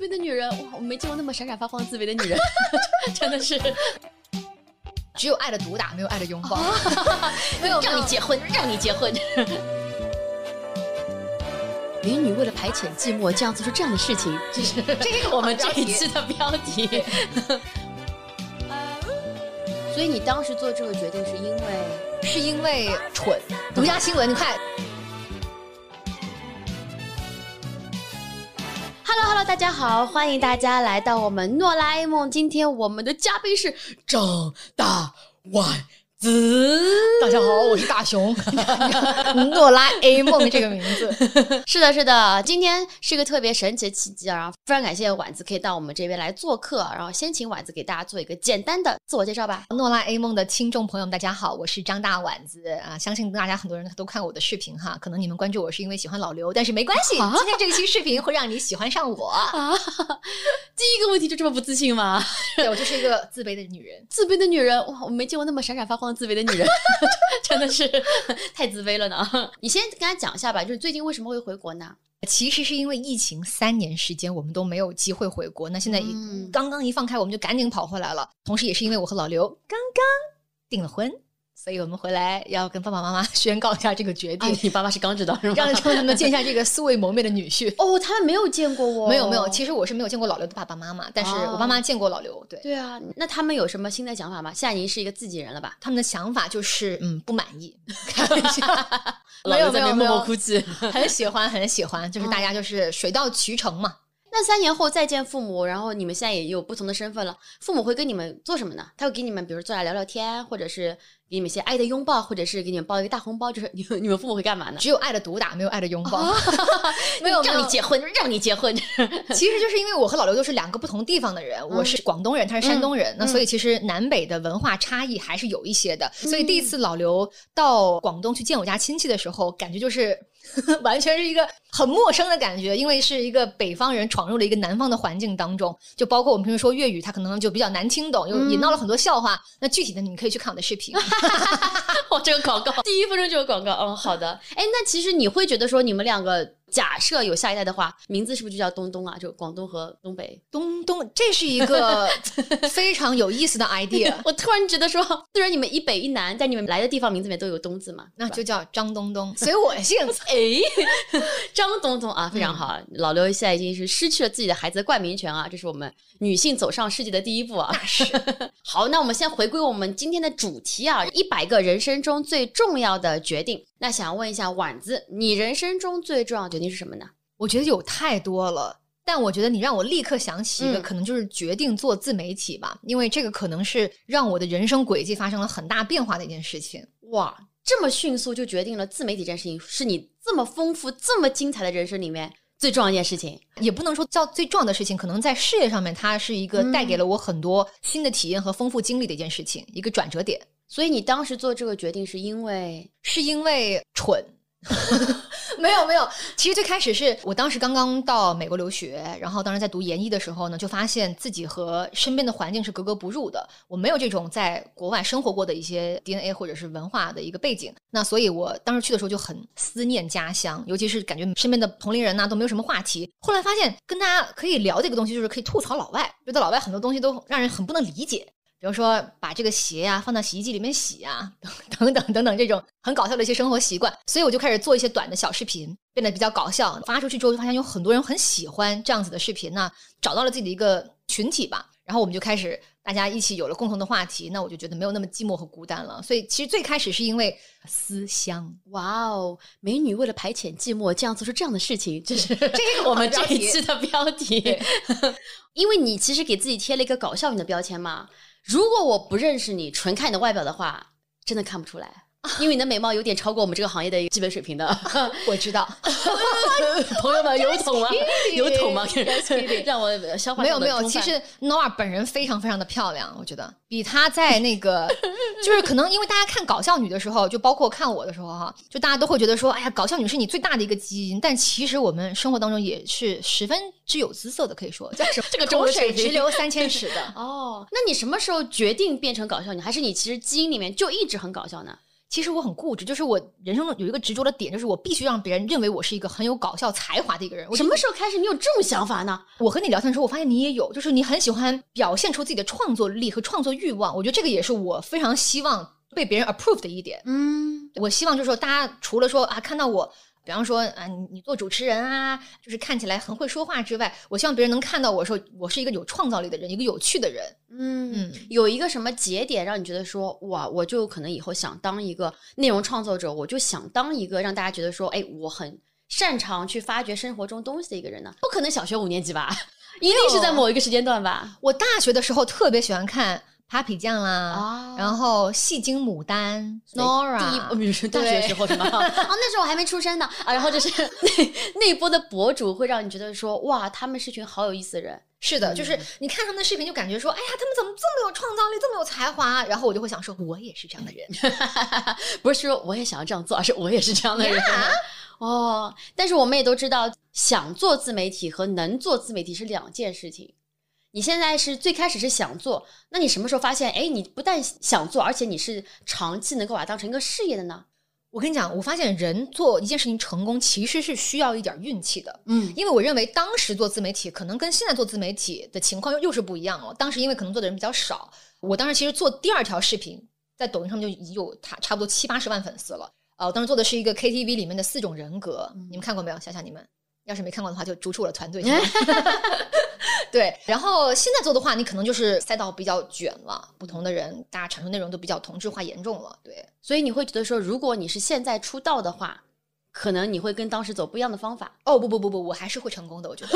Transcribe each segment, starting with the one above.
卑的女人，哇，我没见过那么闪闪发光自卑的女人，真的是。只有爱的毒打，没有爱的拥抱。没有让你结婚，让你结婚。美女为了排遣寂寞，这样做出这样的事情，这是这是我们这一期的标题。所以你当时做这个决定是因为是因为蠢？独家新闻，你快。Hello 大家好，欢迎大家来到我们诺拉 A 梦。今天我们的嘉宾是张大万。子，大家好，我是大熊，诺拉 A 梦这个名字，是的，是的，今天是一个特别神奇的契机啊！然后非常感谢婉子可以到我们这边来做客，然后先请婉子给大家做一个简单的自我介绍吧。诺拉 A 梦的听众朋友们，大家好，我是张大婉子啊！相信大家很多人都看我的视频哈，可能你们关注我是因为喜欢老刘，但是没关系，今天这一期视频会让你喜欢上我啊！第一个问题就这么不自信吗？对我就是一个自卑的女人，自卑的女人哇！我没见过那么闪闪发光。自卑的女人 真的是太自卑了呢。你先跟他讲一下吧，就是最近为什么会回国呢？其实是因为疫情三年时间，我们都没有机会回国。那现在刚刚一放开，我们就赶紧跑回来了。同时，也是因为我和老刘刚刚订了婚。所以我们回来要跟爸爸妈妈宣告一下这个决定。你爸爸是刚知道是吗？让他们见一下这个素未谋面的女婿。哦，他们没有见过我。没有没有，其实我是没有见过老刘的爸爸妈妈，但是我爸妈见过老刘。对对啊，那他们有什么新的想法吗？现在已经是一个自己人了吧？他们的想法就是嗯不满意。没有没有默默哭泣，很喜欢很喜欢，就是大家就是水到渠成嘛。那三年后再见父母，然后你们现在也有不同的身份了，父母会跟你们做什么呢？他会给你们，比如坐下聊聊天，或者是给你们一些爱的拥抱，或者是给你们包一个大红包，就是 你们你们父母会干嘛呢？只有爱的毒打，没有爱的拥抱。没有让你结婚，让你结婚。其实就是因为我和老刘都是两个不同地方的人，我是广东人，他是山东人，那所以其实南北的文化差异还是有一些的。所以第一次老刘到广东去见我家亲戚的时候，感觉就是。完全是一个很陌生的感觉，因为是一个北方人闯入了一个南方的环境当中，就包括我们平时说粤语，他可能就比较难听懂，又引到了很多笑话。那具体的，你们可以去看我的视频。哈，我，这个广告，第一分钟就有广告。嗯，好的。哎，那其实你会觉得说，你们两个。假设有下一代的话，名字是不是就叫东东啊？就广东和东北，东东，这是一个 非常有意思的 idea。我突然觉得说，虽然你们一北一南，在你们来的地方名字里面都有东字嘛，那就叫张东东，随我姓。哎，张东东啊，非常好。老刘现在已经是失去了自己的孩子的冠名权啊，这是我们女性走上世界的第一步啊。是。好，那我们先回归我们今天的主题啊，一百个人生中最重要的决定。那想问一下婉子，你人生中最重要的决定是什么呢？我觉得有太多了，但我觉得你让我立刻想起一个，可能就是决定做自媒体吧，因为这个可能是让我的人生轨迹发生了很大变化的一件事情。哇，这么迅速就决定了自媒体这件事情，是你这么丰富、这么精彩的人生里面最重要一件事情？也不能说叫最重要的事情，可能在事业上面，它是一个带给了我很多新的体验和丰富经历的一件事情，一个转折点。所以你当时做这个决定是因为是因为蠢，没有没有。其实最开始是我当时刚刚到美国留学，然后当时在读研一的时候呢，就发现自己和身边的环境是格格不入的。我没有这种在国外生活过的一些 DNA 或者是文化的一个背景，那所以我当时去的时候就很思念家乡，尤其是感觉身边的同龄人呢都没有什么话题。后来发现跟大家可以聊这个东西，就是可以吐槽老外，觉得老外很多东西都让人很不能理解。比如说，把这个鞋呀放到洗衣机里面洗呀，等等等等这种很搞笑的一些生活习惯，所以我就开始做一些短的小视频，变得比较搞笑。发出去之后，就发现有很多人很喜欢这样子的视频呢，找到了自己的一个群体吧。然后我们就开始大家一起有了共同的话题，那我就觉得没有那么寂寞和孤单了。所以其实最开始是因为思乡。哇哦，美女为了排遣寂寞，这样做出这样的事情，这是 这个我们这一期的标题。因为你其实给自己贴了一个搞笑女的标签嘛。如果我不认识你，纯看你的外表的话，真的看不出来。因为你的美貌有点超过我们这个行业的基本水平的，我知道。朋友们有桶吗？有桶吗？让我消化。没有没有，其实 Noah 本人非常非常的漂亮，我觉得比她在那个，就是可能因为大家看搞笑女的时候，就包括看我的时候哈，就大家都会觉得说，哎呀，搞笑女是你最大的一个基因。但其实我们生活当中也是十分之有姿色的，可以说叫什么？这个口水直流三千尺的哦。那你什么时候决定变成搞笑女？还是你其实基因里面就一直很搞笑呢？其实我很固执，就是我人生中有一个执着的点，就是我必须让别人认为我是一个很有搞笑才华的一个人。我什么时候开始你有这种想法呢？我和你聊天的时候，我发现你也有，就是你很喜欢表现出自己的创作力和创作欲望。我觉得这个也是我非常希望被别人 approve 的一点。嗯，我希望就是说，大家除了说啊，看到我。比方说啊，你你做主持人啊，就是看起来很会说话之外，我希望别人能看到我说我是一个有创造力的人，一个有趣的人。嗯，有一个什么节点让你觉得说哇，我就可能以后想当一个内容创作者，我就想当一个让大家觉得说，哎，我很擅长去发掘生活中东西的一个人呢？不可能小学五年级吧？一定是在某一个时间段吧？我大学的时候特别喜欢看。Papi 酱啦，然后戏精牡丹，Nora，第一，大学时候什么？哦，那时候我还没出生呢啊。然后就是那 那一波的博主会让你觉得说，哇，他们是群好有意思的人。是的，就是你看他们的视频，就感觉说，哎呀，他们怎么这么有创造力，这么有才华？然后我就会想说，我也是这样的人，不是说我也想要这样做，而是我也是这样的人。哦，但是我们也都知道，想做自媒体和能做自媒体是两件事情。你现在是最开始是想做，那你什么时候发现？哎，你不但想做，而且你是长期能够把它当成一个事业的呢？我跟你讲，我发现人做一件事情成功，其实是需要一点运气的。嗯，因为我认为当时做自媒体可能跟现在做自媒体的情况又又是不一样了。当时因为可能做的人比较少，我当时其实做第二条视频，在抖音上面就已经有差差不多七八十万粉丝了。呃，我当时做的是一个 KTV 里面的四种人格，你们看过没有？想想你们，要是没看过的话，就逐出我的团队。对，然后现在做的话，你可能就是赛道比较卷了，不同的人，大家产出内容都比较同质化严重了。对，所以你会觉得说，如果你是现在出道的话。可能你会跟当时走不一样的方法哦不不不不，我还是会成功的，我觉得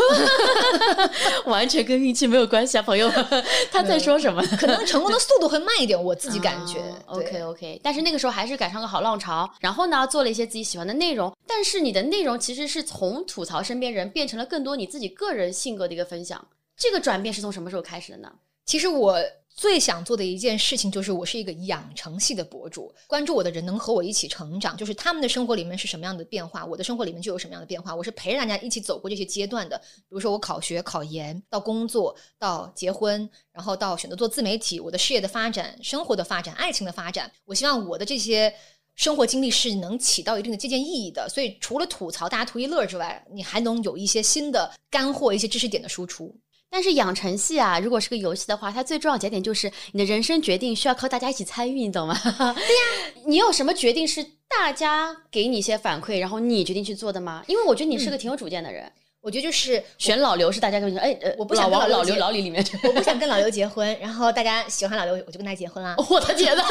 完全跟运气没有关系啊，朋友们。他在说什么？可能成功的 速度会慢一点，我自己感觉。OK OK，但是那个时候还是赶上个好浪潮，然后呢做了一些自己喜欢的内容，但是你的内容其实是从吐槽身边人变成了更多你自己个人性格的一个分享。这个转变是从什么时候开始的呢？其实我。最想做的一件事情就是，我是一个养成系的博主，关注我的人能和我一起成长，就是他们的生活里面是什么样的变化，我的生活里面就有什么样的变化。我是陪着大家一起走过这些阶段的。比如说我考学、考研，到工作，到结婚，然后到选择做自媒体，我的事业的发展、生活的发展、爱情的发展。我希望我的这些生活经历是能起到一定的借鉴意义的。所以除了吐槽大家图一乐之外，你还能有一些新的干货、一些知识点的输出。但是养成系啊，如果是个游戏的话，它最重要节点就是你的人生决定需要靠大家一起参与，你懂吗？对呀，你有什么决定是大家给你一些反馈，然后你决定去做的吗？因为我觉得你是个挺有主见的人。我觉得就是选老刘是大家跟你说，哎，我不想老老刘老李里面，我不想跟老刘结婚，然后大家喜欢老刘，我就跟他结婚啦。我的天呐，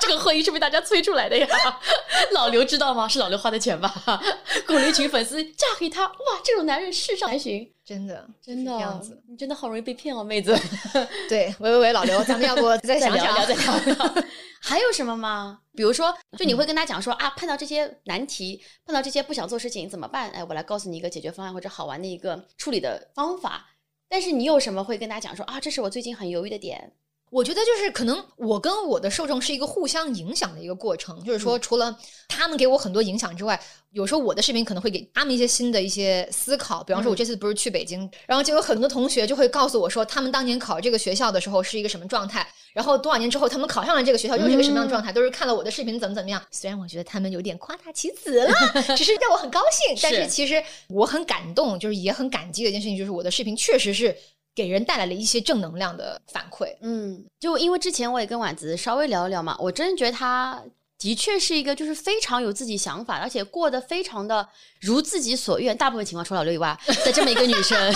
这个婚姻是被大家催出来的呀！老刘知道吗？是老刘花的钱吧？鼓励一群粉丝嫁给他，哇，这种男人世上难寻。真的，真的这样子，你真的好容易被骗哦，妹子。对，喂喂喂，老刘，咱们要不 再聊聊？再聊聊。还有什么吗？比如说，就你会跟他讲说啊，碰到这些难题，碰到这些不想做事情怎么办？哎，我来告诉你一个解决方案或者好玩的一个处理的方法。但是你有什么会跟他讲说啊，这是我最近很犹豫的点。我觉得就是可能我跟我的受众是一个互相影响的一个过程，就是说除了他们给我很多影响之外，有时候我的视频可能会给他们一些新的一些思考。比方说，我这次不是去北京，然后就有很多同学就会告诉我说，他们当年考这个学校的时候是一个什么状态，然后多少年之后他们考上了这个学校又是一个什么样的状态，都是看了我的视频怎么怎么样。虽然我觉得他们有点夸大其词了，只是让我很高兴，但是其实我很感动，就是也很感激的一件事情，就是我的视频确实是。给人带来了一些正能量的反馈。嗯，就因为之前我也跟婉子稍微聊一聊嘛，我真的觉得她的确是一个就是非常有自己想法，而且过得非常的如自己所愿。大部分情况除了老刘以外的这么一个女生，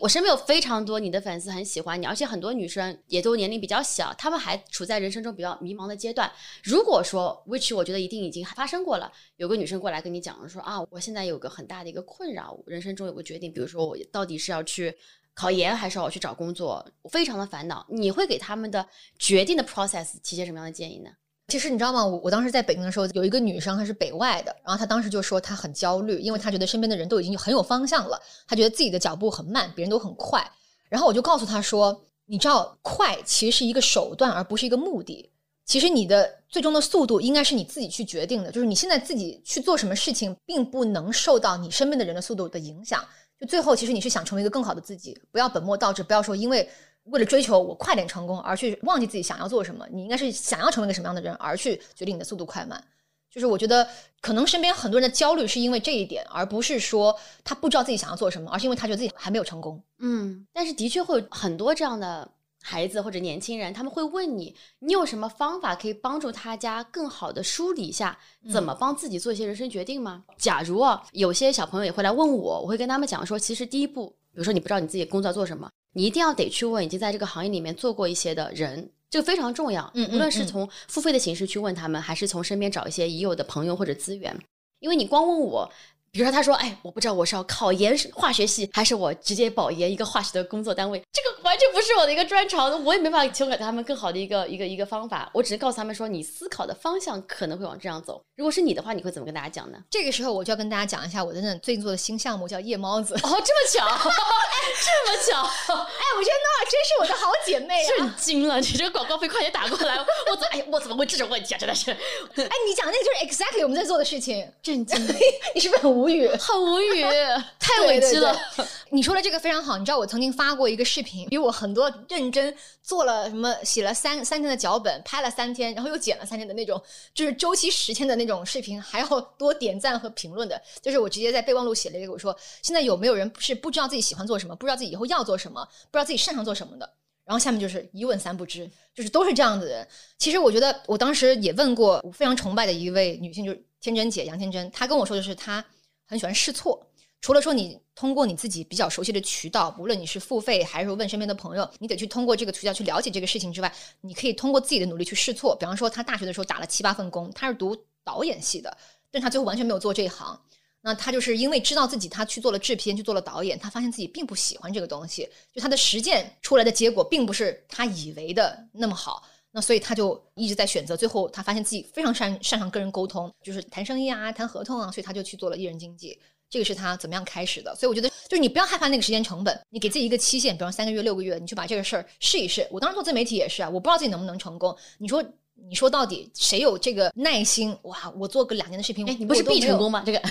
我身边有非常多你的粉丝很喜欢你，而且很多女生也都年龄比较小，她们还处在人生中比较迷茫的阶段。如果说，which 我觉得一定已经发生过了，有个女生过来跟你讲说啊，我现在有个很大的一个困扰，人生中有个决定，比如说我到底是要去。考研还是我去找工作，非常的烦恼。你会给他们的决定的 process 提些什么样的建议呢？其实你知道吗？我我当时在北京的时候，有一个女生，她是北外的，然后她当时就说她很焦虑，因为她觉得身边的人都已经很有方向了，她觉得自己的脚步很慢，别人都很快。然后我就告诉她说：“你知道，快其实是一个手段，而不是一个目的。其实你的最终的速度应该是你自己去决定的，就是你现在自己去做什么事情，并不能受到你身边的人的速度的影响。”就最后，其实你是想成为一个更好的自己，不要本末倒置，不要说因为为了追求我快点成功而去忘记自己想要做什么。你应该是想要成为一个什么样的人而去决定你的速度快慢。就是我觉得可能身边很多人的焦虑是因为这一点，而不是说他不知道自己想要做什么，而是因为他觉得自己还没有成功。嗯，但是的确会有很多这样的孩子或者年轻人，他们会问你，你有什么方法可以帮助他家更好的梳理一下，怎么帮自己做一些人生决定吗？假如啊，有些小朋友也会来问我，我会跟他们讲说，其实第一步，比如说你不知道你自己工作要做什么，你一定要得去问已经在这个行业里面做过一些的人。这个非常重要，嗯嗯无论是嗯从付费的形式去问他们，还是从身边找一些已有的朋友或者资源，因为你光问我。比如说，他说：“哎，我不知道我是要考研化学系，还是我直接保研一个化学的工作单位，这个完全不是我的一个专长，我也没办法提供给他们更好的一个一个一个方法。我只是告诉他们说，你思考的方向可能会往这样走。如果是你的话，你会怎么跟大家讲呢？这个时候我就要跟大家讲一下我的那最近做的新项目，叫夜猫子。哦，这么巧，这么巧，哎，我觉得诺尔真是我的好姐妹啊！震惊了！你这个广告费快点打过来！我怎哎呀，我怎么问这种问题啊？真的是哎，你讲的那个就是 exactly 我们在做的事情，震惊，你是不是很无语？很无语，太委屈了。对对对你说的这个非常好，你知道我曾经发过一个视频，比我很多认真做了什么，写了三三天的脚本，拍了三天，然后又剪了三天的那种，就是周期十天的那种视频，还要多点赞和评论的。就是我直接在备忘录写了一个，我说现在有没有人是不知道自己喜欢做什么，不知道自己以后要做什么，不知道自己擅长做什么的？然后下面就是一问三不知，就是都是这样子的人。其实我觉得，我当时也问过我非常崇拜的一位女性，就是天真姐杨天真，她跟我说的是她很喜欢试错。除了说你通过你自己比较熟悉的渠道，无论你是付费还是问身边的朋友，你得去通过这个渠道去了解这个事情之外，你可以通过自己的努力去试错。比方说，他大学的时候打了七八份工，他是读导演系的，但他最后完全没有做这一行。那他就是因为知道自己他去做了制片，去做了导演，他发现自己并不喜欢这个东西，就他的实践出来的结果并不是他以为的那么好。那所以他就一直在选择，最后他发现自己非常擅擅长跟人沟通，就是谈生意啊、谈合同啊，所以他就去做了艺人经纪。这个是他怎么样开始的，所以我觉得就是你不要害怕那个时间成本，你给自己一个期限，比方三个月、六个月，你去把这个事儿试一试。我当时做自媒体也是啊，我不知道自己能不能成功。你说，你说到底谁有这个耐心？哇，我做个两年的视频，哎，你不是必成功？吗？这个啊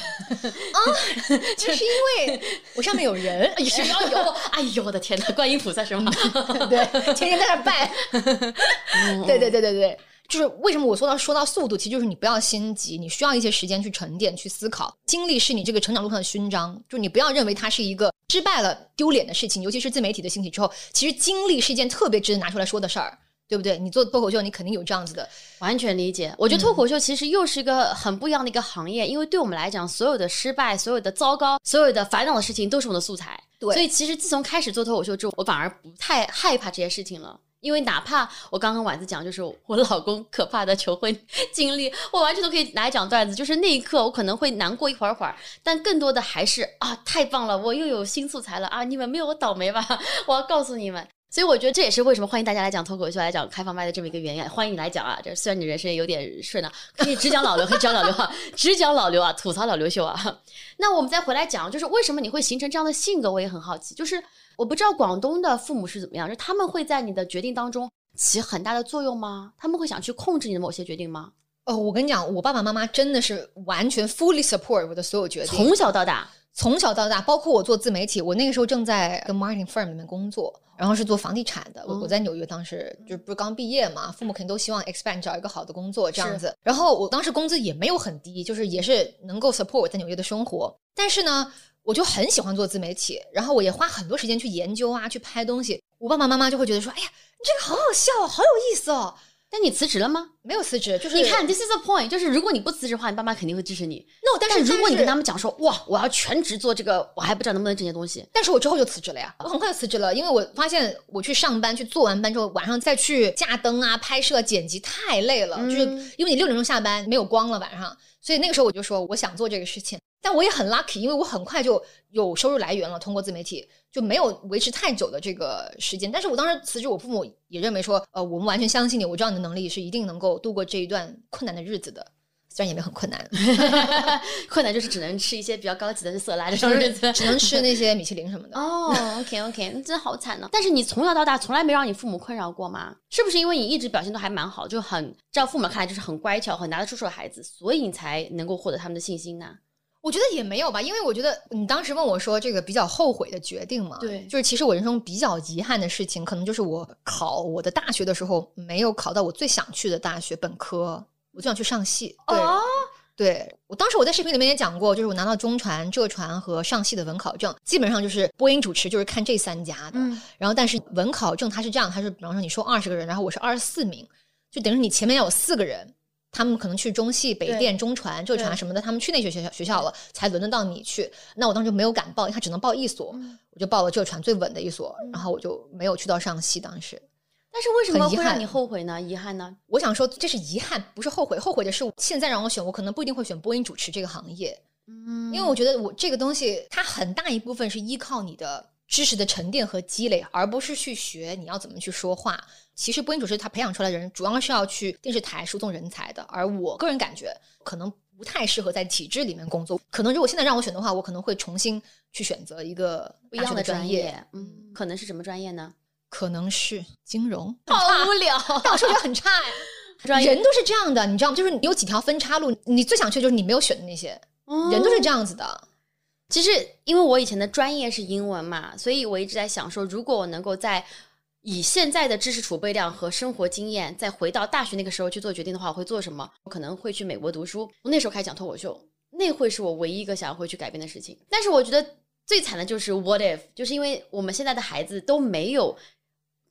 就是因为我上面有人，只要有，哎呦我的天呐，观音菩萨是吗？对，天天在那拜。对对对对对，就是为什么我说到说到速度，其实就是你不要心急，你需要一些时间去沉淀、去思考。经历是你这个成长路上的勋章，就你不要认为它是一个失败了丢脸的事情。尤其是自媒体的兴起之后，其实经历是一件特别值得拿出来说的事儿，对不对？你做脱口秀，你肯定有这样子的。完全理解。我觉得脱口秀其实又是一个很不一样的一个行业，因为对我们来讲，所有的失败、所有的糟糕、所有的烦恼的事情都是我们的素材。对所以其实自从开始做脱口秀之后，我反而不太害怕这些事情了。因为哪怕我刚刚丸子讲，就是我老公可怕的求婚 经历，我完全都可以拿来讲段子。就是那一刻，我可能会难过一会儿会儿，但更多的还是啊，太棒了，我又有新素材了啊！你们没有我倒霉吧？我要告诉你们。所以我觉得这也是为什么欢迎大家来讲脱口秀、来讲开放麦的这么一个原因。欢迎你来讲啊！这虽然你人生有点顺啊，可以只讲老刘，可以讲老刘啊，只讲老刘啊，吐槽老刘秀啊。那我们再回来讲，就是为什么你会形成这样的性格，我也很好奇。就是我不知道广东的父母是怎么样，就他们会在你的决定当中起很大的作用吗？他们会想去控制你的某些决定吗？哦，我跟你讲，我爸爸妈妈真的是完全 fully support 我的所有决定，从小到大，从小到大，包括我做自媒体，我那个时候正在跟 marketing firm 里面工作，然后是做房地产的。我我在纽约当时就不是刚毕业嘛，父母肯定都希望 expand 找一个好的工作这样子。然后我当时工资也没有很低，就是也是能够 support 我在纽约的生活。但是呢，我就很喜欢做自媒体，然后我也花很多时间去研究啊，去拍东西。我爸爸妈妈就会觉得说：“哎呀，你这个好好笑哦，好有意思哦。但你辞职了吗？”没有辞职，就是你看，this is the point，就是如果你不辞职的话，你爸妈肯定会支持你。no，但是但如果你跟他们，讲说，哇，我要全职做这个，我还不知道能不能挣些东西。但是我之后就辞职了呀，我很快就辞职了，因为我发现我去上班，去做完班之后，晚上再去架灯啊、拍摄、剪辑太累了，就是嗯因为你六点钟下班，没有光了晚上，所以那个时候我就说我想做这个事情。但我也很 lucky，因为我很快就有收入来源了，通过自媒体就没有维持太久的这个时间。但是我当时辞职，我父母也认为说，呃，我们完全相信你，我知道你的能力是一定能够度过这一段困难的日子的，虽然也没有很困难，困难就是只能吃一些比较高级的色拉这种日子。只能吃那些米其林什么的。哦，OK OK，那真好惨呢。但是你从小到大从来没让你父母困扰过吗？是不是因为你一直表现都还蛮好，就很在父母看来就是很乖巧、很拿得出手的孩子，所以你才能够获得他们的信心呢？我觉得也没有吧，因为我觉得你当时问我说这个比较后悔的决定嘛，对就是其实我人生比较遗憾的事情，可能就是我考我的大学的时候没有考到我最想去的大学本科，我最想去上戏，对，哦对我当时我在视频里面也讲过，就是我拿到中传、浙传和上戏的文考证，基本上就是播音主持就是看这三家的。嗯然后但是文考证它是这样，它是比方说你收二十个人，然后我是二十四名，就等于你前面要有四个人。他们可能去中戏、北电、中传、浙传什么的，他们去那些学校学校了，才轮得到你去。那我当时就没有敢报，因为他只能报一所，嗯我就报了浙传最稳的一所，然后我就没有去到上戏。当时但是为什么会让你后悔呢？遗憾呢？我想说，这是遗憾，不是后悔。后悔的是，现在让我选，我可能不一定会选播音主持这个行业。嗯因为我觉得我这个东西，它很大一部分是依靠你的知识的沉淀和积累，而不是去学你要怎么去说话。其实播音主持他培养出来的人，主要是要去电视台输送人才的。而我个人感觉，可能不太适合在体制里面工作。可能如果现在让我选的话，我可能会重新去选择一个不一样的专专业，嗯，可能是什么专业呢？可能是金融。好无聊，但我数学很差呀。人都是这样的，你知道吗？就是你有几条分岔路，你最想去的就是你没有选的那些，人都是这样子的。其实，因为我以前的专业是英文嘛，所以我一直在想说，如果我能够在以现在的知识储备量和生活经验，再回到大学那个时候去做决定的话，我会做什么？我可能会去美国读书。我那时候开始讲脱口秀，那会是我唯一一个想要回去改变的事情。但是我觉得最惨的就是 what if，就是因为我们现在的孩子都没有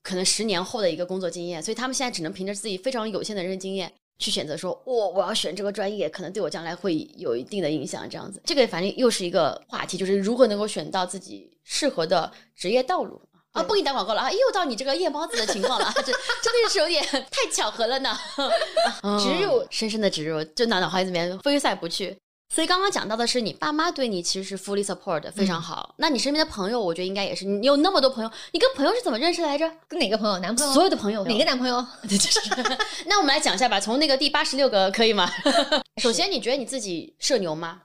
可能十年后的一个工作经验，所以他们现在只能凭着自己非常有限的人生经验。去选择说，我、我要选这个专业，可能对我将来会有一定的影响。这样子，这个反正又是一个话题，就是如何能够选到自己适合的职业道路啊！不给你打广告了啊！又到你这个夜猫子的情况了，这真的是有点太巧合了呢。植入嗯深深的植入，就脑脑海里面挥散不去。所以刚刚讲到的是你爸妈对你其实是 fully support，非常好。那你身边的朋友，我觉得应该也是。你有那么多朋友，你跟朋友是怎么认识来着？跟哪个朋友？男朋友？所有的朋友，哪个男朋友？就是，那我们来讲一下吧，从那个第八十六个可以吗？首先，你觉得你自己社牛吗？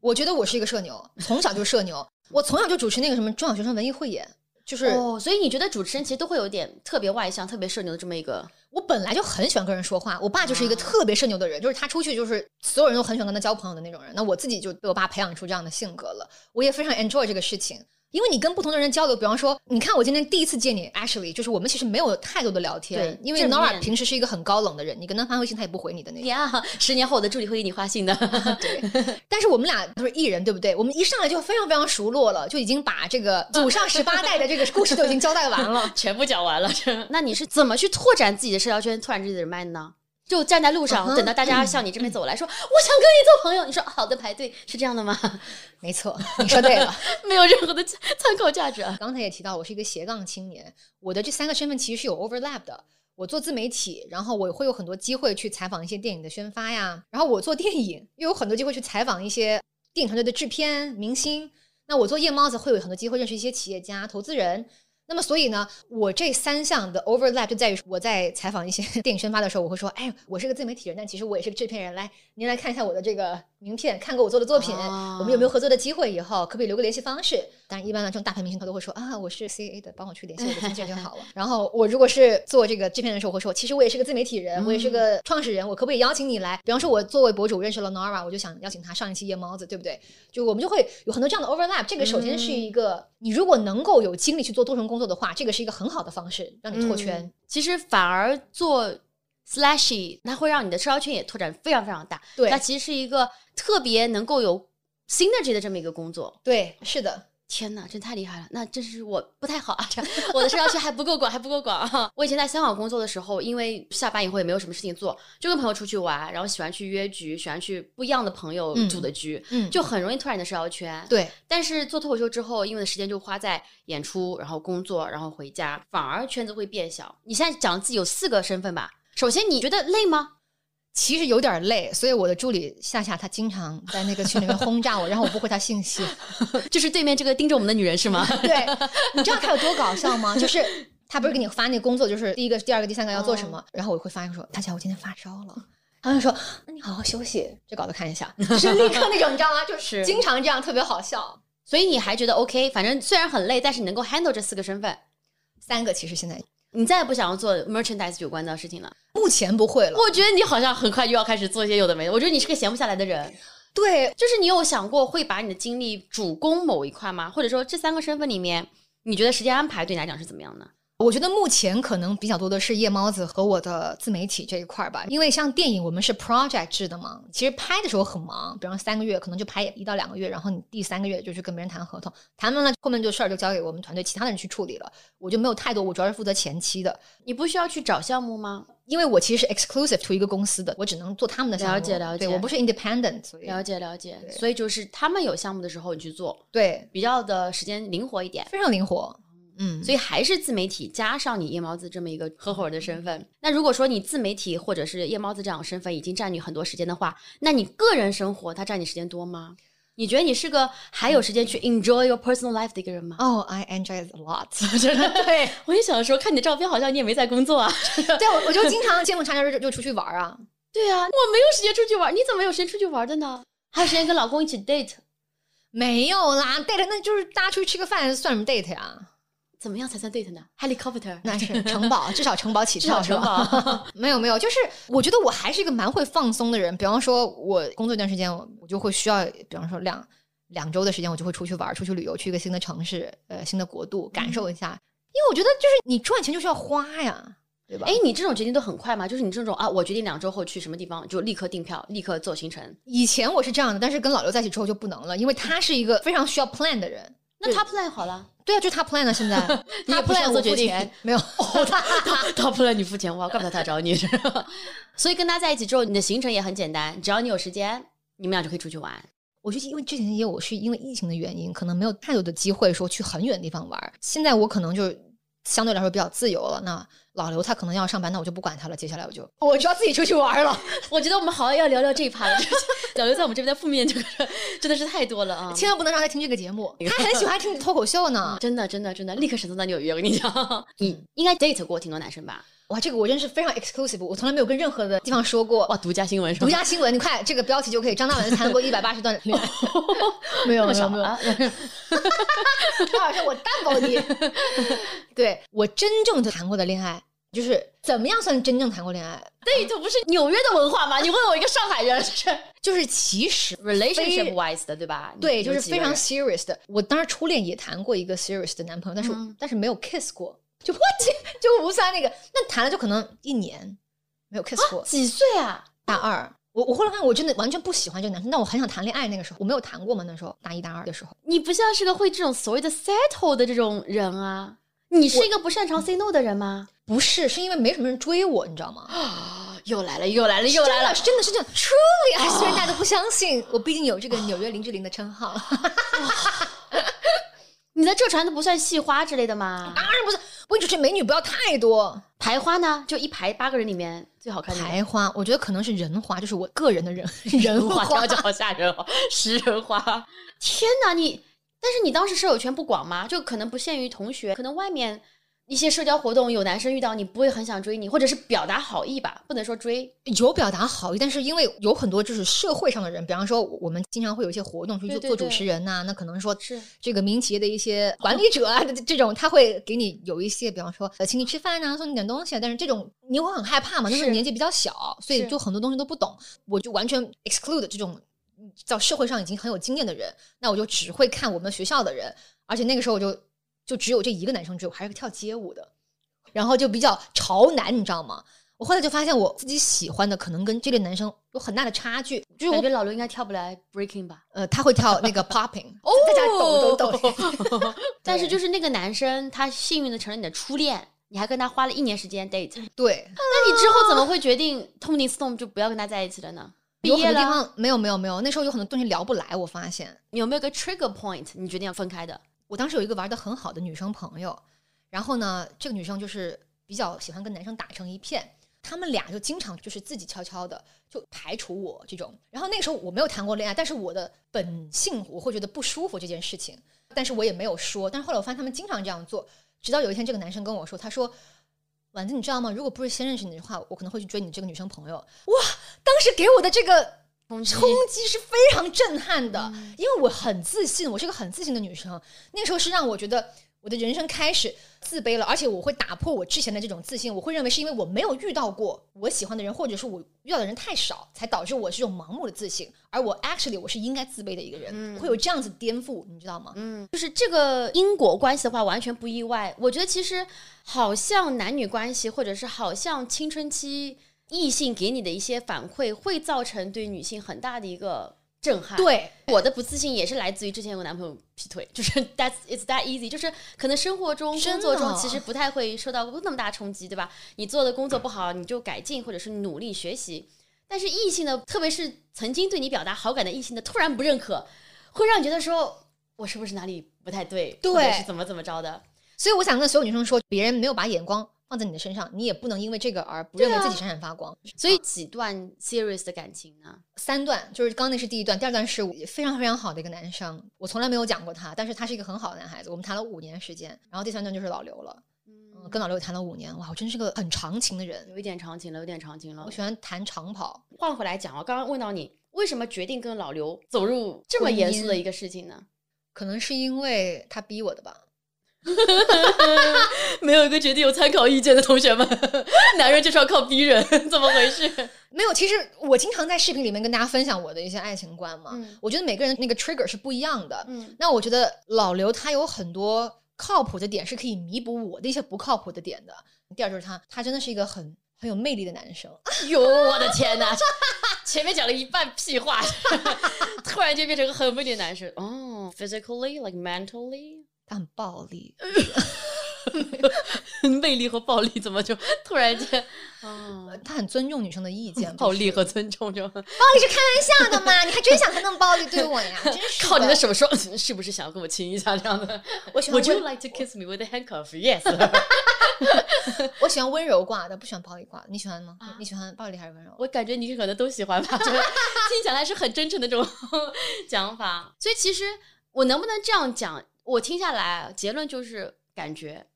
我觉得我是一个社牛，从小就社牛。我从小就主持那个什么中小学生文艺汇演，就是哦，所以你觉得主持人其实都会有点特别外向、特别社牛的这么一个我本来就很喜欢跟人说话。我爸就是一个啊特别社牛的人，就是他出去就是所有人都很喜欢跟他交朋友的那种人。那我自己就被我爸培养出这样的性格了，我也非常 enjoy 这个事情。因为你跟不同的人交流，比方说，你看我今天第一次见你，Ashley，就是我们其实没有太多的聊天对，因为 Nora 面平时是一个很高冷的人，你跟他发微信他也不回你的那种。呀。十年后我的助理会给你发信的。对，但是我们俩都是艺人，对不对？我们一上来就非常非常熟络了，就已经把这个祖上十八代的这个故事都已经交代完了。全部讲完了。那你是怎么去拓展自己的社交圈、拓展自己的人脉呢？就站在路上等到大家向你这边走来说，我想跟你做朋友，你说好的排队是这样的吗？没错，你说对了。没有任何的参考价值啊。刚才也提到，我是一个斜杠青年，我的这三个身份其实是有 overlap 的。我做自媒体，然后我会有很多机会去采访一些电影的宣发呀，然后我做电影又有很多机会去采访一些电影团队的制片、明星。那我做夜猫子会有很多机会认识一些企业家、投资人。那么所以呢，我这三项的 overlap 就在于我在采访一些 电影宣发的时候，我会说，哎，我是个自媒体人，但其实我也是个制片人。来，您来看一下我的这个名片，看过我做的作品，哦我们有没有合作的机会？以后可不可以留个联系方式？当然，一般的这种大牌明星他都会说啊，我是 CA 的，帮我去联系我的经纪人就好了。然后我如果是做这个制片人的时候，我会说，其实我也是个自媒体人，我也是个创始人，我可不可以邀请你来？比方说，我作为博主认识了 Nora，我就想邀请他上一期夜猫子，对不对？就我们就会有很多这样的 overlap。这个首先是一个，你如果能够有精力去做多重工作的话，这个是一个很好的方式，让你拓圈。嗯其实反而做 slashy，它会让你的社交圈也拓展非常非常大。对它其实是一个特别能够有 synergy 的这么一个工作。对，是的，天哪，真太厉害了！那真是我不太好啊，这我的社交圈还不够广，还不够广啊。我以前在香港工作的时候，因为下班以后也没有什么事情做，就跟朋友出去玩，然后喜欢去约局，喜欢去不一样的朋友嗯组的局，嗯，就很容易拓展你的社交圈。对，但是做脱口秀之后，因为时间就花在演出，然后工作，然后回家，反而圈子会变小。你现在讲自己有四个身份吧？首先，你觉得累吗？其实有点累，所以我的助理夏夏她经常在那个群里面轰炸我，然后我不回她信息。就是对面这个盯着我们的女人是吗？对，你知道她有多搞笑吗？就是她不是给你发那个工作，就是第一个、第二个、第三个要做什么，哦然后我会发一个说：“大家，我今天发烧了。”他就说：“那你好好休息，这稿子看一下。” 就是立刻那种，你知道吗？就是经常这样，特别好笑。所以你还觉得 OK？反正虽然很累，但是你能够 handle 这四个身份，三个其实现在你再也不想要做 merchandise 有关的事情了。目前不会了。我觉得你好像很快就要开始做一些有的没的。我觉得你是个闲不下来的人。对，就是你有想过会把你的精力主攻某一块吗？或者说这三个身份里面，你觉得时间安排对你来讲是怎么样的？我觉得目前可能比较多的是夜猫子和我的自媒体这一块儿吧，因为像电影我们是 project 制的嘛，其实拍的时候很忙，比方三个月可能就拍一到两个月，然后你第三个月就去跟别人谈合同，谈完了后面就事儿就交给我们团队其他的人去处理了，我就没有太多，我主要是负责前期的，你不需要去找项目吗？因为我其实是 exclusive to 一个公司的，我只能做他们的项目，了解了解对我不是 independent，所以了解了解，所以就是他们有项目的时候你去做，对比较的时间灵活一点。非常灵活，嗯，所以还是自媒体加上你夜猫子这么一个合伙人的身份。那如果说你自媒体或者是夜猫子这样的身份已经占你很多时间的话，那你个人生活它占你时间多吗？你觉得你是个还有时间去 enjoy your personal life 的一个人吗？哦、i enjoy it a lot，真的对。我也想说，看你的照片，好像你也没在工作啊。对，我我就经常见缝插针就就出去玩啊。对啊，我没有时间出去玩，你怎么有时间出去玩的呢？还有时间跟老公一起 date，没有啦，date 那就是大家出去吃个饭，算什么 date 呀？怎么样才算 date 呢？Helicopter，那是城堡，至少城堡起至少跳，城堡。没有没有，就是我觉得我还是一个蛮会放松的人。比方说，我工作一段时间，我我就会需要，比方说两两周的时间，我就会出去玩，出去旅游，去一个新的城市，呃，新的国度，感受一下。因为我觉得，就是你赚钱就是要花呀，对吧？哎，你这种决定都很快吗？就是你这种啊，我决定两周后去什么地方，就立刻订票，立刻走行程。以前我是这样的，但是跟老刘在一起之后就不能了，因为他是一个非常需要 plan 的人。那他 plan 好了，对啊，就是他 plan 了。现在 你也他不需要做决我付钱定，没有。他他他 plan 你付钱，哇，怪不得他找你。所以跟他在一起之后，你的行程也很简单，只要你有时间，你们俩就可以出去玩。我觉得因为之前也我是因为疫情的原因，可能没有太多的机会说去很远的地方玩。现在我可能就相对来说比较自由了。那老刘他可能要上班，那我就不管他了。接下来我就我就要自己出去玩了。我觉得我们好像要聊聊这一趴了。老刘在我们这边的负面这个真的是太多了啊！千万不能让他听这个节目，他很喜欢听你脱口秀呢。真的真的真的，立刻神送到纽约。我跟你讲，你应该 date 过挺多男生吧？哇，这个我真是非常 exclusive，我从来没有跟任何的地方说过。哇，独家新闻是吧？独家新闻，你快这个标题就可以。张大文谈过一百八十段恋爱，没有没有没有，啊！张老师我担保你。对我真正的谈过的恋爱，就是怎么样算真正谈过恋爱？date 不是纽约的文化吗？你问我一个上海人，是就是其实 relationship wise 的，对吧？对，就是非常 serious 的。我当时初恋也谈过一个 serious 的男朋友，但是、嗯但是没有 kiss 过，就 what 就无三那个，那谈了就可能一年没有 kiss 过。几岁啊？大二，我我后来发现我真的完全不喜欢这个男生，但我很想谈恋爱。那个时候我没有谈过嘛，那时候大一大二的时候，你不像是个会这种所谓的 settle 的这种人啊。你是一个不擅长 say no 的人吗？不是，是因为没什么人追我，你知道吗？啊，又来了，又来了，又来了！是真的是这样，truly，哎，虽然大家都不相信，我毕竟有这个纽约林志玲的称号。你在这传的不算戏花之类的吗？当然不是，我只是美女不要太多。排花呢？就一排八个人里面最好看的那个排花，我觉得可能是人花，就是我个人的人人花，花听。着好吓人哦，食人花！天哪，你！但是你当时舍友圈不广吗？就可能不限于同学，可能外面一些社交活动有男生遇到你，不会很想追你，或者是表达好意吧，不能说追。有表达好意，但是因为有很多就是社会上的人，比方说我们经常会有一些活动去做做主持人呐、那可能说是这个民企业的一些管理者啊，这这种他会给你有一些，比方说呃请你吃饭呐、送你点东西啊，但是这种你会很害怕嘛，那时候年纪比较小，所以就很多东西都不懂，我就完全 exclude 这种嗯在社会上已经很有经验的人，那我就只会看我们学校的人，而且那个时候我就就只有这一个男生追我，还是个跳街舞的，然后就比较潮男，你知道吗？我后来就发现我自己喜欢的可能跟这类男生有很大的差距，就是我感觉老刘应该跳不来 breaking 吧？呃他会跳那个 popping，在家抖抖抖。但是就是那个男生，他幸运的成了你的初恋，你还跟他花了一年时间 date，对，那你之后怎么会决定 Tony Storm 就不要跟他在一起了呢？毕有很多地方没有没有没有，那时候有很多东西聊不来。我发现你有没有个 trigger point？你决定要分开的？我当时有一个玩的很好的女生朋友，然后呢，这个女生就是比较喜欢跟男生打成一片，他们俩就经常就是自己悄悄的就排除我这种。然后那个时候我没有谈过恋爱，但是我的本性我会觉得不舒服这件事情，但是我也没有说。但是后来我发现他们经常这样做，直到有一天这个男生跟我说，他说。婉子，你知道吗？如果不是先认识你的话，我可能会去追你这个女生朋友。哇，当时给我的这个冲击是非常震撼的，因为我很自信，我是个很自信的女生。那时候是让我觉得我的人生开始自卑了，而且我会打破我之前的这种自信，我会认为是因为我没有遇到过我喜欢的人，或者是我遇到的人太少，才导致我这种盲目的自信。而我 actually 我是应该自卑的一个人，会有这样子颠覆，你知道吗？嗯，就是这个因果关系的话，完全不意外。我觉得其实好像男女关系，或者是好像青春期异性给你的一些反馈，会造成对女性很大的一个。震撼。对，我的不自信也是来自于之前有个男朋友劈腿，就是 that's it's that easy，就是可能生活中、工作中其实不太会受到那么大冲击，对吧？你做的工作不好，你就改进或者是努力学习。但是异性的，特别是曾经对你表达好感的异性的，突然不认可，会让你觉得说，我是不是哪里不太对？对，是怎么怎么着的？所以我想跟所有女生说，别人没有把眼光。放在你的身上，你也不能因为这个而不认为自己闪闪发光。所以几段 serious 的感情呢？三段，就是刚刚那是第一段，第二段是非常非常好的一个男生，我从来没有讲过他，但是他是一个很好的男孩子，我们谈了五年时间。然后第三段就是老刘了，嗯，跟老刘谈了五年，哇，我真是个很长情的人，有一点长情了，有点长情了。我喜欢谈长跑。换回来讲啊，刚刚问到你为什么决定跟老刘走入这么严肃的一个事情呢？可能是因为他逼我的吧。没有一个决定有参考意见的同学们，男人就是要靠逼人，怎么回事？没有，其实我经常在视频里面跟大家分享我的一些爱情观嘛。我觉得每个人那个 trigger 是不一样的。嗯，那我觉得老刘他有很多靠谱的点，是可以弥补我的一些不靠谱的点的。第二就是他，他真的是一个很很有魅力的男生。哟，我的天哪！前面讲了一半屁话，突然就变成个很有魅力的男生。哦，physically like mentally。很暴力，魅力和暴力怎么就 突然间？哦，他很尊重女生的意见，暴力和尊重就暴力是开玩笑的嘛？你还真想他那么暴力对我呀？真是靠你的手说，是不是想要跟我亲一下这样的？我喜欢。Would you like to kiss me with a handcuff? Yes。我喜欢温柔挂的，不喜欢暴力挂的。你喜欢吗？你喜欢暴力还是温柔？我感觉你可能都喜欢吧，听起来是很真诚的这种讲法。所以其实我能不能这样讲？我听下来，结论就是感觉，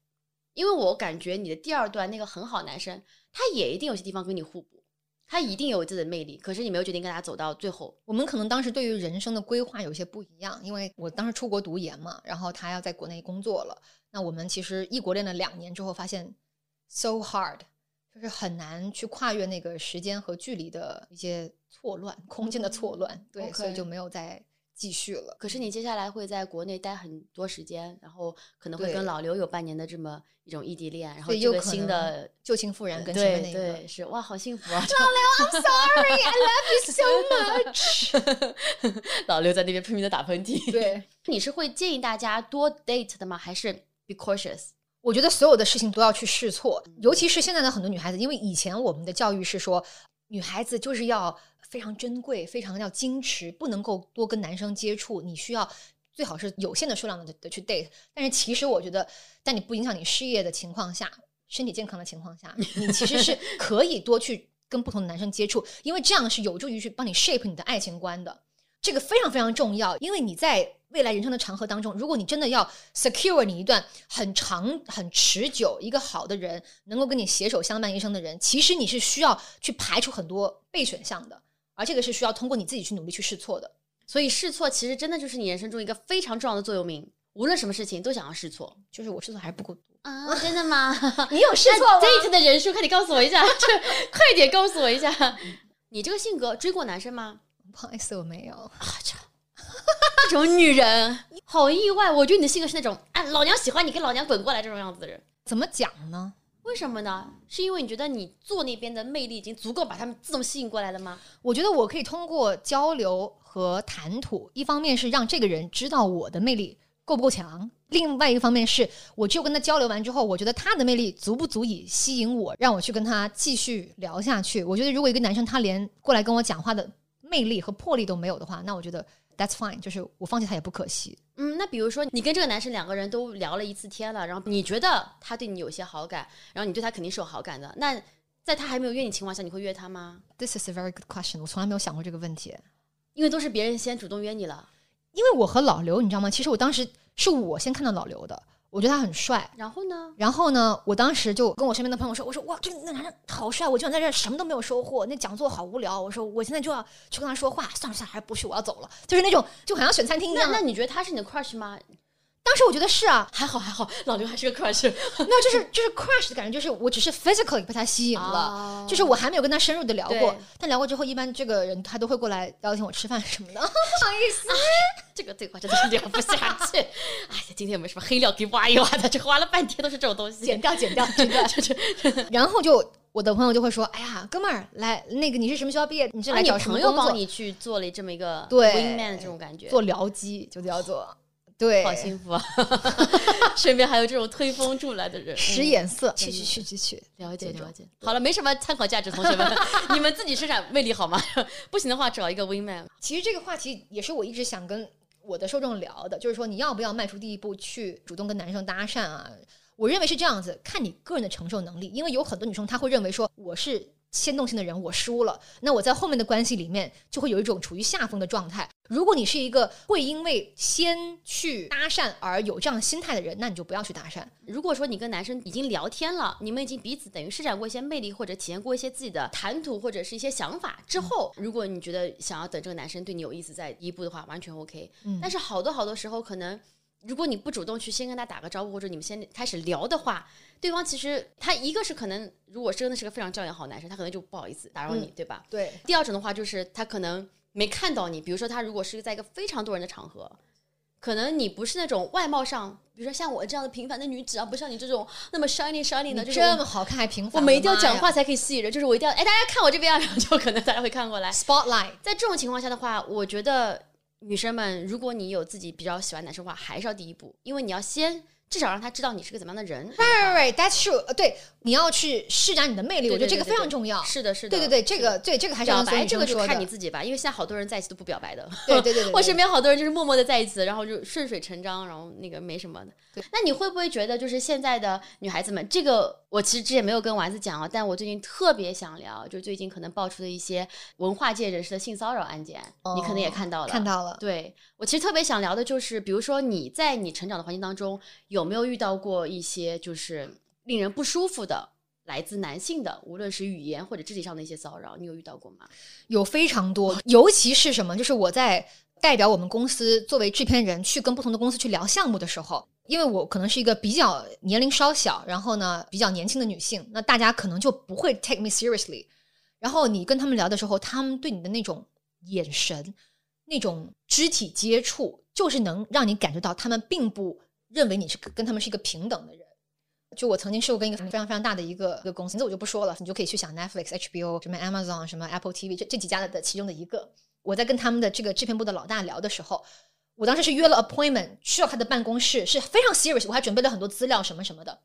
因为我感觉你的第二段那个很好男生，他也一定有些地方跟你互补，他一定有自己的魅力，可是你没有决定跟他走到最后。我们可能当时对于人生的规划有些不一样，因为我当时出国读研嘛，然后他要在国内工作了，那我们其实异国恋了两年之后，发现 so hard，就是很难去跨越那个时间和距离的一些错乱，空间的错乱，对，所以就没有再。继续了，可是你接下来会在国内待很多时间，然后可能会跟老刘有半年的这么一种异地恋，然后这个新的旧情复燃，跟前面那个是哇，好幸福啊！老刘，I'm sorry，I love you so much。老刘在那边拼命的打喷嚏。对，你是会建议大家多 date 的吗？还是 be cautious？我觉得所有的事情都要去试错，尤其是现在的很多女孩子，因为以前我们的教育是说女孩子就是要。非常珍贵，非常要矜持，不能够多跟男生接触。你需要最好是有限的数量的的去 date。但是其实我觉得，在你不影响你事业的情况下，身体健康的情况下，你其实是 可以多去跟不同的男生接触，因为这样是有助于去帮你 shape 你的爱情观的。这个非常非常重要，因为你在未来人生的长河当中，如果你真的要 secure 你一段很长、很持久、一个好的人，能够跟你携手相伴一生的人，其实你是需要去排除很多备选项的。而这个是需要通过你自己去努力去试错的，所以试错其实真的就是你人生中一个非常重要的座右铭。无论什么事情都想要试错，就是我试错还是不够多啊？真的吗？你有试错吗？Date 的人数，快点告诉我一下，快点告诉我一下。你这个性格追过男生吗？不好意思，我没有。啊，这种女人好意外。我觉得你的性格是那种，哎，老娘喜欢你，跟老娘滚过来这种样子的人。怎么讲呢？为什么呢？是因为你觉得你坐那边的魅力已经足够把他们自动吸引过来了吗？我觉得我可以通过交流和谈吐，一方面是让这个人知道我的魅力够不够强，另外一方面是我就跟他交流完之后，我觉得他的魅力足不足以吸引我，让我去跟他继续聊下去。我觉得如果一个男生他连过来跟我讲话的魅力和魄力都没有的话，那我觉得。That's fine，就是我放弃他也不可惜。嗯，那比如说你跟这个男生两个人都聊了一次天了，然后你觉得他对你有些好感，然后你对他肯定是有好感的。那在他还没有约你情况下，你会约他吗？This is a very good question，我从来没有想过这个问题，因为都是别人先主动约你了。因为我和老刘，你知道吗？其实我当时是我先看到老刘的。我觉得他很帅，然后呢？然后呢？我当时就跟我身边的朋友说：“我说哇，这那男生好帅！我就想在这什么都没有收获，那讲座好无聊。我说我现在就要去跟他说话，算了算了，还是不去，我要走了。就是那种就好像选餐厅一样。那那你觉得他是你的 crush 吗？当时我觉得是啊，还好还好，老刘还是个 crush，没有，就是就是 crush 的感觉，就是我只是 physically 被他吸引了，哦就是我还没有跟他深入的聊过，但聊过之后，一般这个人他都会过来邀请我吃饭什么的，不好意思。这个对话真的是聊不下去。哎呀，今天有没有什么黑料可以挖一挖的？这挖了半天都是这种东西。剪掉，剪掉，剪掉。然后就我的朋友就会说：“哎呀，哥们儿，来，那个你是什么学校毕业？你是来啊你找什么工作？朋友帮你去做了这么一个对 wingman 这种感觉，做僚机就叫做对，好幸福啊！身边还有这种推风助澜的人，使嗯眼色，去去去去去。了解了解。好了，没什么参考价值，同学们，你们自己施展魅力好吗？不行的话，找一个 wingman。其实这个话题也是我一直想跟我的受众聊的，就是说你要不要迈出第一步去主动跟男生搭讪啊？我认为是这样子，看你个人的承受能力，因为有很多女生她会认为说我是牵动性的人，我输了，那我在后面的关系里面就会有一种处于下风的状态。如果你是一个会因为先去搭讪而有这样心态的人，那你就不要去搭讪。如果说你跟男生已经聊天了，你们已经彼此等于施展过一些魅力，或者体验过一些自己的谈吐或者是一些想法之后，如果你觉得想要等这个男生对你有意思在第一步的话，完全 OK。嗯但是好多好多时候，可能如果你不主动去先跟他打个招呼，或者你们先开始聊的话，对方其实他一个是可能，如果真的是个非常教养好男生，他可能就不好意思打扰你，对吧？对，第二种的话，就是他可能没看到你，比如说他如果是在一个非常多人的场合，可能你不是那种外貌上，比如说像我这样的平凡的女子啊，不像你这种那么 shiny shiny 的你这种。这么好看还平凡，我们一定要讲话才可以吸引人，就是我一定要哎，大家看我这边啊，然后就可能大家会看过来。spotlight。在这种情况下的话，我觉得女生们，如果你有自己比较喜欢男生的话，还是要第一步，因为你要先至少让他知道你是个怎么样的人。Right, right, right, that's true。呃，对，你要去施展你的魅力，我觉得这个非常重要。是的，是的，对对对，这个对这个还是要白这个就看你自己吧，因为现在好多人在一起都不表白的。对对对对，我身边好多人就是默默的在一起，然后就顺水成章，然后那个没什么的。那你会不会觉得就是现在的女孩子们，这个我其实之前没有跟丸子讲啊，但我最近特别想聊，就最近可能爆出的一些文化界人士的性骚扰案件，你可能也看到了。看到了。对我其实特别想聊的就是，比如说你在你成长的环境当中，有没有遇到过一些就是令人不舒服的，来自男性的，无论是语言或者肢体上的一些骚扰，你有遇到过吗？有非常多，尤其是什么，就是我在代表我们公司作为制片人去跟不同的公司去聊项目的时候，因为我可能是一个比较年龄稍小，然后呢比较年轻的女性，那大家可能就不会 take me seriously。然后你跟他们聊的时候，他们对你的那种眼神、那种肢体接触，就是能让你感觉到他们并不认为你是跟他们是一个平等的。就我曾经是我跟一个非常非常大的一个一个公司，名字我就不说了，你就可以去想 Netflix、HBO、什么 Amazon、什么 Apple TV 这这几家的的其中的一个。我在跟他们的这个制片部的老大聊的时候，我当时是约了 appointment 去到他的办公室，是非常 serious，我还准备了很多资料什么什么的。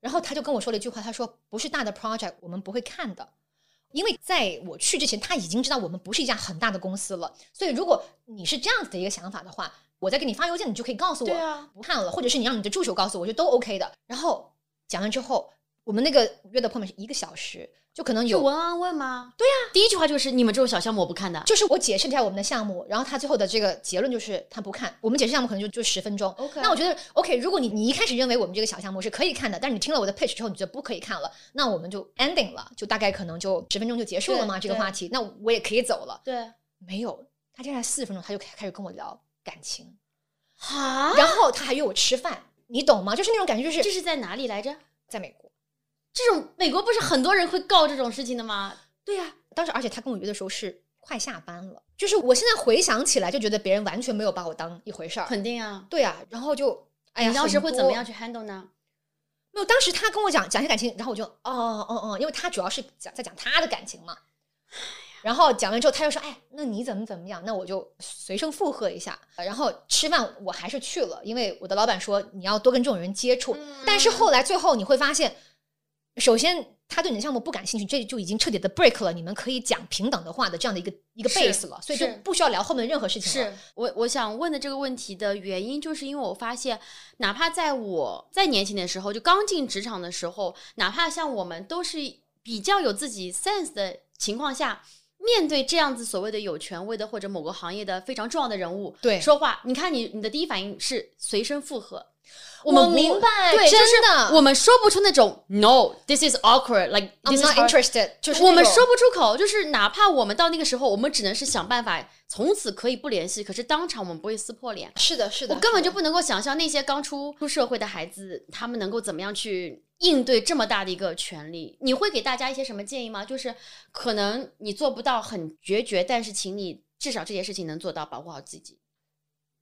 然后他就跟我说了一句话，他说：“不是大的 project 我们不会看的，因为在我去之前，他已经知道我们不是一家很大的公司了。所以如果你是这样子的一个想法的话，我再给你发邮件，你就可以告诉我，不看了，或者是你让你的助手告诉我，我觉得都 OK 的。然后讲完之后，我们那个约的 appointment 是一个小时，就可能有有文安问吗？对呀、第一句话就是你们这种小项目我不看的。就是我解释一下我们的项目，然后他最后的这个结论就是他不看。我们解释项目可能就就十分钟。OK 那我觉得 OK，如果你你一开始认为我们这个小项目是可以看的，但是你听了我的 pitch 之后，你觉得不可以看了，那我们就 ending 了，就大概可能就十分钟就结束了嘛，对对这个话题，那我也可以走了。对，没有，他接下来四十分钟他就开开始跟我聊感情，哈，然后他还约我吃饭，你懂吗？就是那种感觉，就是这是在哪里来着？在美国。这种美国不是很多人会告这种事情的吗？对呀、当时而且他跟我约的时候是快下班了，就是我现在回想起来就觉得别人完全没有把我当一回事儿。肯定啊。对啊、然后就哎呀，你当时会怎么样？去 handle 呢？没有，当时他跟我讲讲一些感情，然后我就哦哦哦，因为他主要是讲在讲他的感情嘛。然后讲完之后，他就说：“哎，那你怎么怎么样？”那我就随声附和一下。然后吃饭我还是去了，因为我的老板说你要多跟这种人接触。但是后来最后你会发现，首先他对你的项目不感兴趣，这就已经彻底的 break 了你们可以讲平等的话的这样的一个一个是 base 了，所以就不需要聊后面的任何事情了。是我我想问的这个问题的原因，就是因为我发现，哪怕在我在年轻的时候，就刚进职场的时候，哪怕像我们都是比较有自己 sense 的情况下，面对这样子所谓的有权威的或者某个行业的非常重要的人物，对说话，你看你你的第一反应是随声附和。我们明白对，真就是的我们说不出那种 No，this is awkward，like I'm this is not interested，就是我们说不出口，就是哪怕我们到那个时候，我们只能是想办法从此可以不联系，可是当场我们不会撕破脸。是的，是的，我根本就不能够想象那些刚出出社会的孩子，他们能够怎么样去应对这么大的一个权利。你会给大家一些什么建议吗？就是可能你做不到很决绝，但是请你至少这件事情能做到，保护好自己。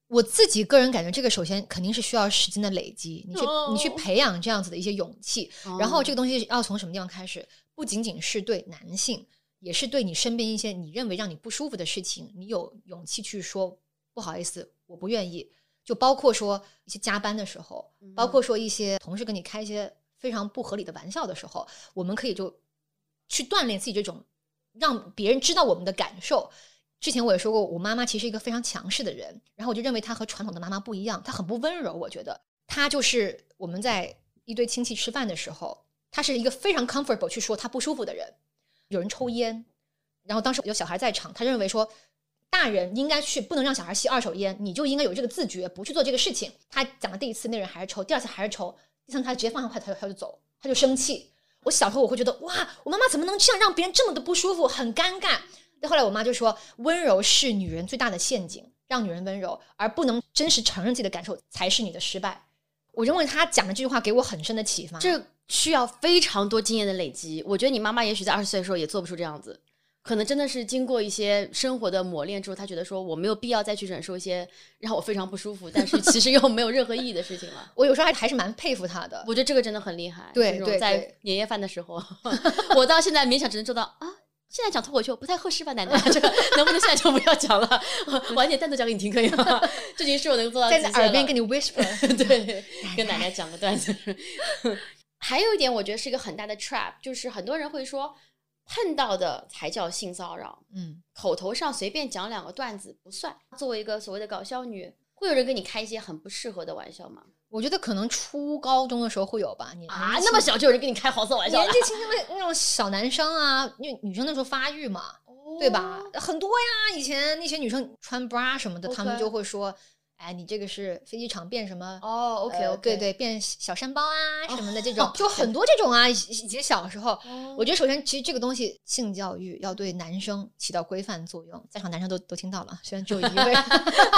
我自己个人感觉，这个首先肯定是需要时间的累积，你去、你去哦培养这样子的一些勇气，然后这个个东西要从什么地方开始？不仅仅是对男性，也是对你身边一些你认为让你不舒服的事情，你有勇气去说不好意思，我不愿意。就包括说一些加班的时候，包括说一些同事跟你开一些非常不合理的玩笑的时候，我们可以就去锻炼自己这种让别人知道我们的感受。之前我也说过，我妈妈其实一个非常强势的人，然后我就认为她和传统的妈妈不一样，她很不温柔。我觉得她就是我们在一堆亲戚吃饭的时候，她是一个非常 comfortable 去说她不舒服的人。有人抽烟，然后当时有小孩在场，他认为说大人应该去不能让小孩吸二手烟，你就应该有这个自觉，不去做这个事情。他讲的第一次，那人还是抽；第二次还是抽；第三次他直接放下筷子，他就她就走，他就生气。我小时候我会觉得哇，我妈妈怎么能这样让别人这么的不舒服，很尴尬。但后来我妈就说，温柔是女人最大的陷阱，让女人温柔，而不能真实承认自己的感受才是你的失败。我认为他讲的这句话给我很深的启发。这需要非常多经验的累积。我觉得你妈妈也许在二十岁的时候也做不出这样子，可能真的是经过一些生活的磨练之后，她觉得说我没有必要再去忍受一些让我非常不舒服，但是其实又没有任何意义的事情了。我有时候还还是蛮佩服她的。我觉得这个真的很厉害。对对对年夜饭的时候，我到现在勉强只能做到啊。现在讲脱口秀不太合适吧，奶奶？这个能不能现在就不要讲了？晚点单独讲给你听，可以吗？这已经是我能做到在你耳边跟你 whisper，对，跟奶奶讲个段子。还有一点，我觉得是一个很大的 trap，就是很多人会说碰到的才叫性骚扰，嗯，口头上随便讲两个段子不算。作为一个所谓的搞笑女，会有人跟你开一些很不适合的玩笑吗？我觉得可能初高中的时候会有吧。你啊，那么小就有人跟你开黄色玩笑年纪轻轻的那种小男生啊，因为女生那时候发育嘛，对吧？很多呀，以前那些女生穿 bra 什么的，他们就会说：“哎，你这个是飞机场变什么？”哦，OK 呃 OK，对对，变小山包啊什么的这种哦，就很多这种啊。以以前小时候，哦我觉得首先其实这个东西性教育要对男生起到规范作用，在场男生都都听到了，虽然只有一位。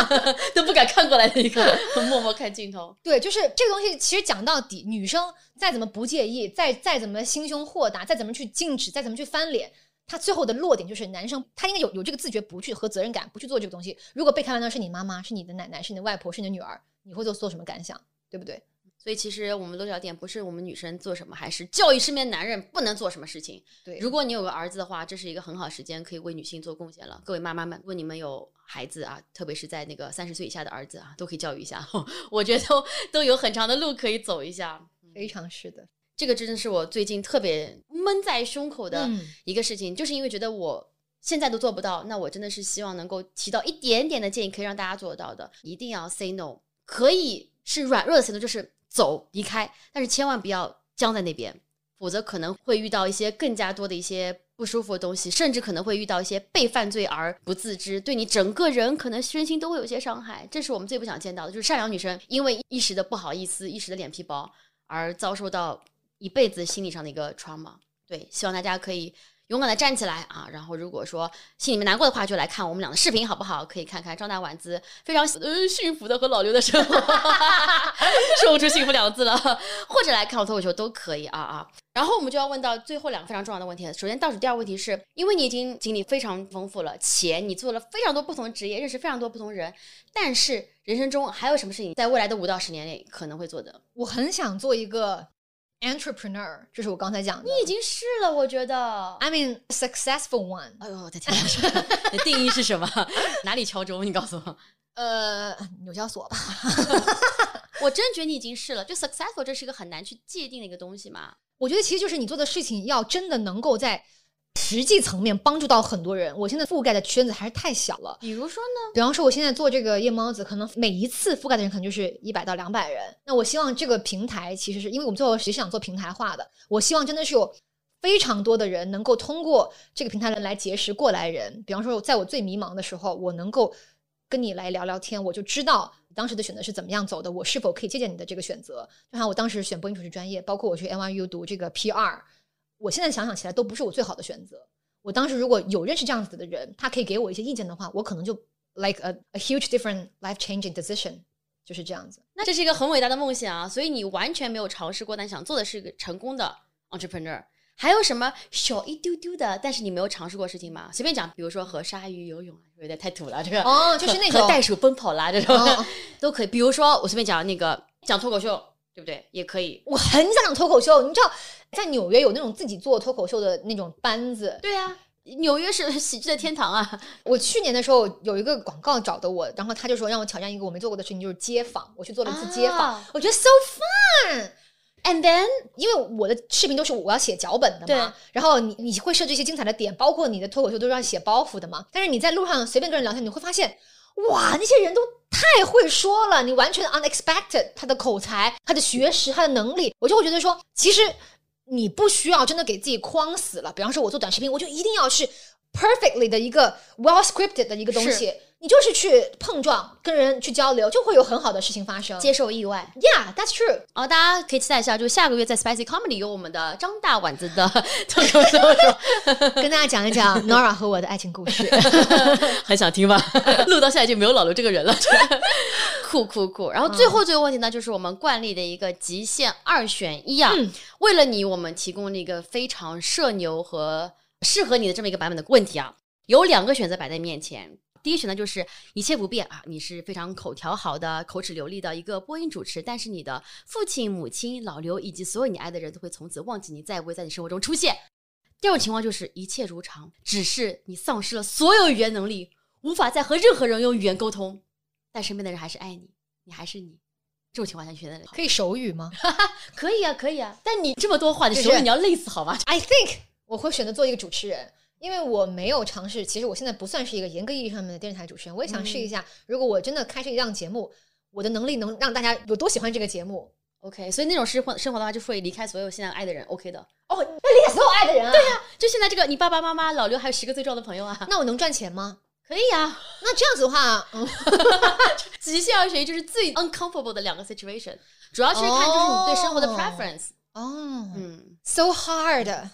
都不敢看过来的一个，默默看镜头。对，就是这个东西，其实讲到底，女生再怎么不介意，再再怎么心胸豁达，再怎么去禁止，再怎么去翻脸，她最后的落点就是男生他应该有有这个自觉，不去和责任感，不去做这个东西。如果被开玩笑是你妈妈，是你的奶奶，是你的外婆，是你的女儿，你会做做什么感想？对不对？所以其实我们落脚点不是我们女生做什么，还是教育身边男人不能做什么事情。对，如果你有个儿子的话，这是一个很好时间，可以为女性做贡献了。各位妈妈们，如果你们有孩子啊，特别是在那个三十岁以下的儿子啊，都可以教育一下。我觉得都都有很长的路可以走一下。非常是的。这个真的是我最近特别闷在胸口的嗯一个事情，就是因为觉得我现在都做不到，那我真的是希望能够提到一点点的建议，可以让大家做得到的。一定要 say no，可以是软弱的 say no，就是走离开，但是千万不要僵在那边，否则可能会遇到一些更加多的一些。不舒服的东西，甚至可能会遇到一些被犯罪而不自知，对你整个人可能身心都会有一些伤害。这是我们最不想见到的，就是善良女生因为一时的不好意思、一时的脸皮薄而遭受到一辈子心理上的一个创伤。对，希望大家可以勇敢的站起来啊！然后如果说心里面难过的话，就来看我们俩的视频好不好？可以看看张大丸子非常呃幸福的和老刘的生活，说不出幸福两个字了，或者来看我脱口秀都可以啊啊！然后我们就要问到最后两个非常重要的问题了。首先倒数第二个问题是，因为你已经经历非常丰富了，且你做了非常多不同职业，认识非常多不同人，但是人生中还有什么事情在未来的五到十年内可能会做的？我很想做一个 entrepreneur，这是我刚才讲的。你已经是了，我觉得。I mean successful one。哎呦我的天哪！你的定义是什么？哪里敲钟？你告诉我。呃，纽交所吧。我真觉得你已经是了。就 successful 这是一个很难去界定的一个东西嘛。我觉得其实就是你做的事情要真的能够在实际层面帮助到很多人。我现在覆盖的圈子还是太小了。比如说呢？比方说，我现在做这个夜猫子，可能每一次覆盖的人可能就是一百到两百人。那我希望这个平台其实是因为我们最后其实际想做平台化的，我希望真的是有非常多的人能够通过这个平台来结识过来人。比方说，在我最迷茫的时候，我能够跟你来聊聊天，我就知道当时的选择是怎么样走的，我是否可以借鉴你的这个选择。就像我当时选播音主持专业，包括我去 NYU 读这个 PR，我现在想想起来都不是我最好的选择。我当时如果有认识这样子的人，他可以给我一些意见的话，我可能就 like a a huge different life changing decision，就是这样子。那这是一个很伟大的梦想啊！所以你完全没有尝试过，但想做的是一个成功的 entrepreneur。还有什么小一丢丢的，但是你没有尝试过事情吗？随便讲，比如说和鲨鱼游泳啊，有点太土了。这个哦，就是那种和袋鼠奔跑啦，这种 都可以。比如说，我随便讲那个讲脱口秀，对不对？也可以。我很想讲脱口秀，你知道，在纽约有那种自己做脱口秀的那种班子。对呀，纽约是喜剧的天堂啊！我去年的时候有一个广告找的我，然后他就说让我挑战一个我没做过的事情，就是街访。我去做了一次街访，我觉得 so fun。And then，因为我的视频都是我要写脚本的嘛，然后你你会设置一些精彩的点，包括你的脱口秀都是要写包袱的嘛。但是你在路上随便跟人聊天，你会发现，哇，那些人都太会说了，你完全 unexpected，他的口才、他的学识、他的能力，我就会觉得说，其实你不需要真的给自己框死了。比方说，我做短视频，我就一定要是 perfectly 的一个 well scripted 的一个东西。你就是去碰撞，跟人去交流，就会有很好的事情发生。接受意外，Yeah, that's true。哦，大家可以期待一下，就下个月在 Spicy Comedy 有我们的张大碗子的脱口秀，跟大家讲一讲 Nora 和我的爱情故事。很想听吧？录到现在就没有老刘这个人了，酷酷酷。然后最后这个问题呢，就是我们惯例的一个极限二选一啊。为了你，我们提供了一个非常社牛和适合你的这么一个版本的问题啊。有两个选择摆在面前。第一选择就是一切不变啊，你是非常口条好的、口齿流利的一个播音主持，但是你的父亲、母亲、老刘以及所有你爱的人都会从此忘记你，再也不会在你生活中出现。第二种情况就是一切如常，只是你丧失了所有语言能力，无法再和任何人用语言沟通，但身边的人还是爱你，你还是你。这种情况下，你觉得可以手语吗？可以啊，可以啊。但你这么多话，你手语你要累死好吗？I think 我会选择做一个主持人。因为我没有尝试，其实我现在不算是一个严格意义上面的电视台主持人，我也想试一下，如果我真的开设一档节目，我的能力能让大家有多喜欢这个节目？OK，所以那种生活生活的话，就会离开所有现在爱的人，OK 的。哦，要离开所有爱的人啊？对呀，就现在这个，你爸爸妈妈、老刘还有十个最重要的朋友啊。那我能赚钱吗？可以啊。那这样子的话，极限二选一就是最 uncomfortable 的两个 situation，主要是看就是你对生活的 preference。哦，嗯，so hard。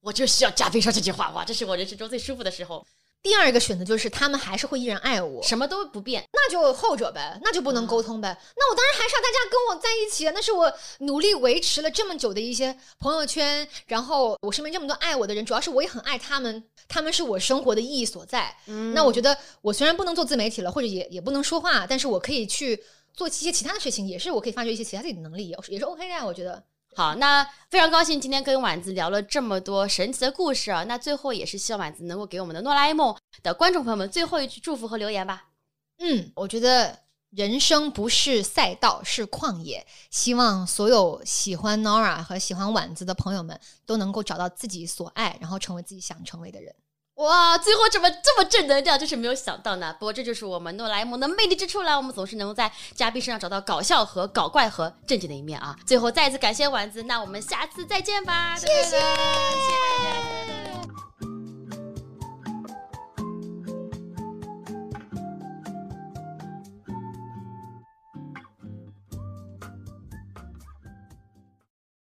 我就需要加菲说这句话，哇，这是我人生中最舒服的时候。第二个选择就是他们还是会依然爱我，什么都不变，那就后者呗，那就不能沟通呗。那我当然还是要大家跟我在一起，那是我努力维持了这么久的一些朋友圈，然后我身边这么多爱我的人，主要是我也很爱他们，他们是我生活的意义所在。嗯那我觉得我虽然不能做自媒体了，或者也也不能说话，但是我可以去做一些其他的事情，也是我可以发掘一些其他自己的能力，也也是 OK 的呀。我觉得。好，那非常高兴今天跟婉子聊了这么多神奇的故事啊！那最后也是希望婉子能够给我们的诺啦 A 梦的观众朋友们最后一句祝福和留言吧。嗯，我觉得人生不是赛道，是旷野。希望所有喜欢 Nora 和喜欢婉子的朋友们都能够找到自己所爱，然后成为自己想成为的人。哇，最后怎么这么正能量？就是没有想到呢。不过这就是我们诺莱蒙的魅力之处啦。我们总是能够在嘉宾身上找到搞笑和搞怪和正经的一面啊。最后再次感谢丸子，那我们下次再见吧。谢谢，